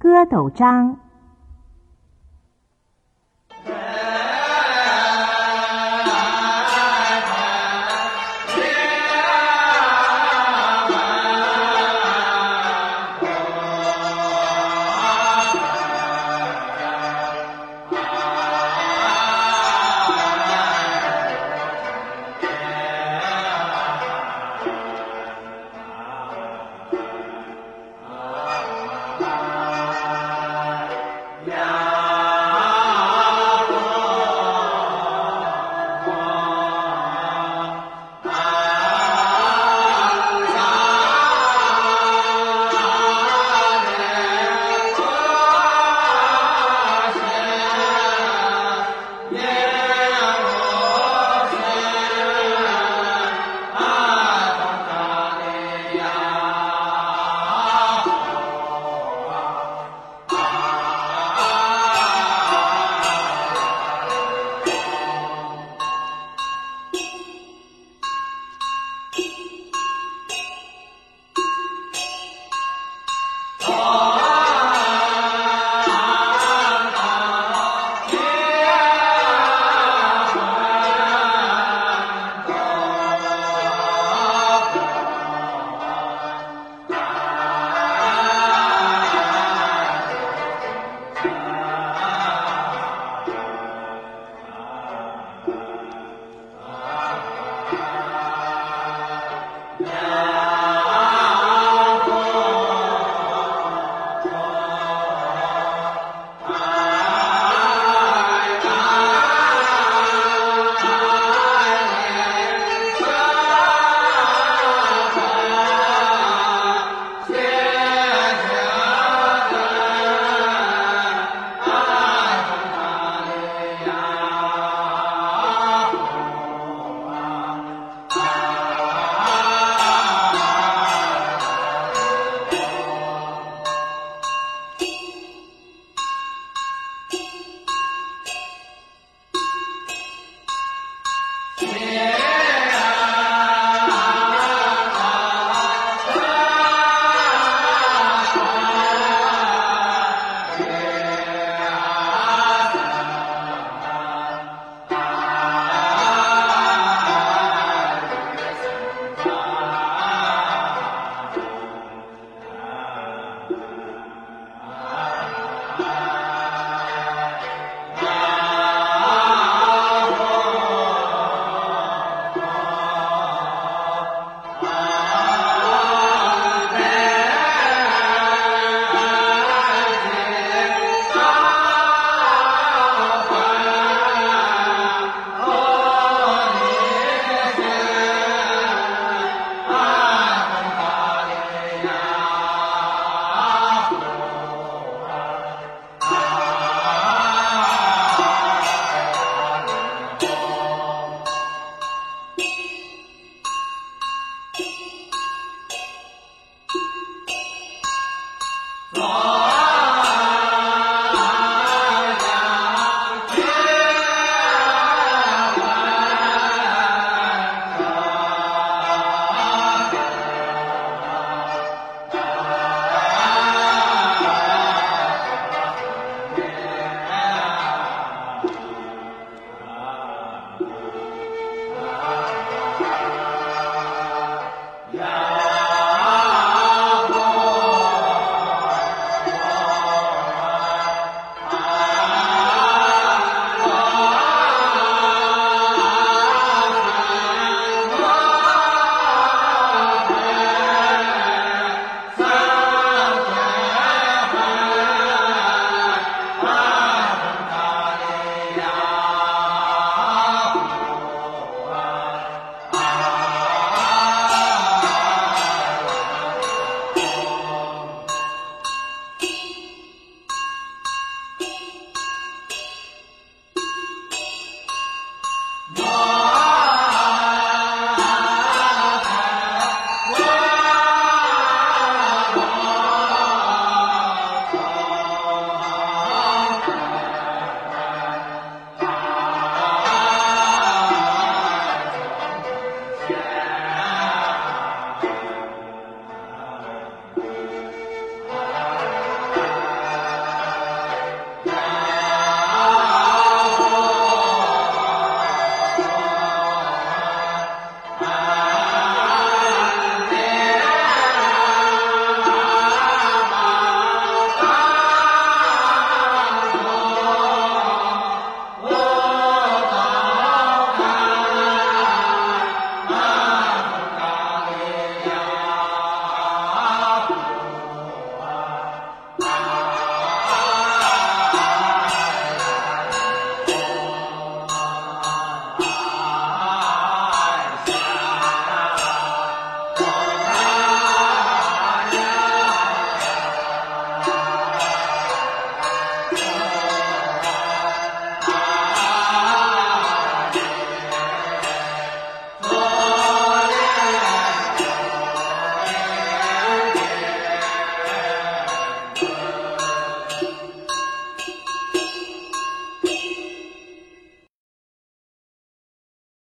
歌斗章。Yeah. Oh!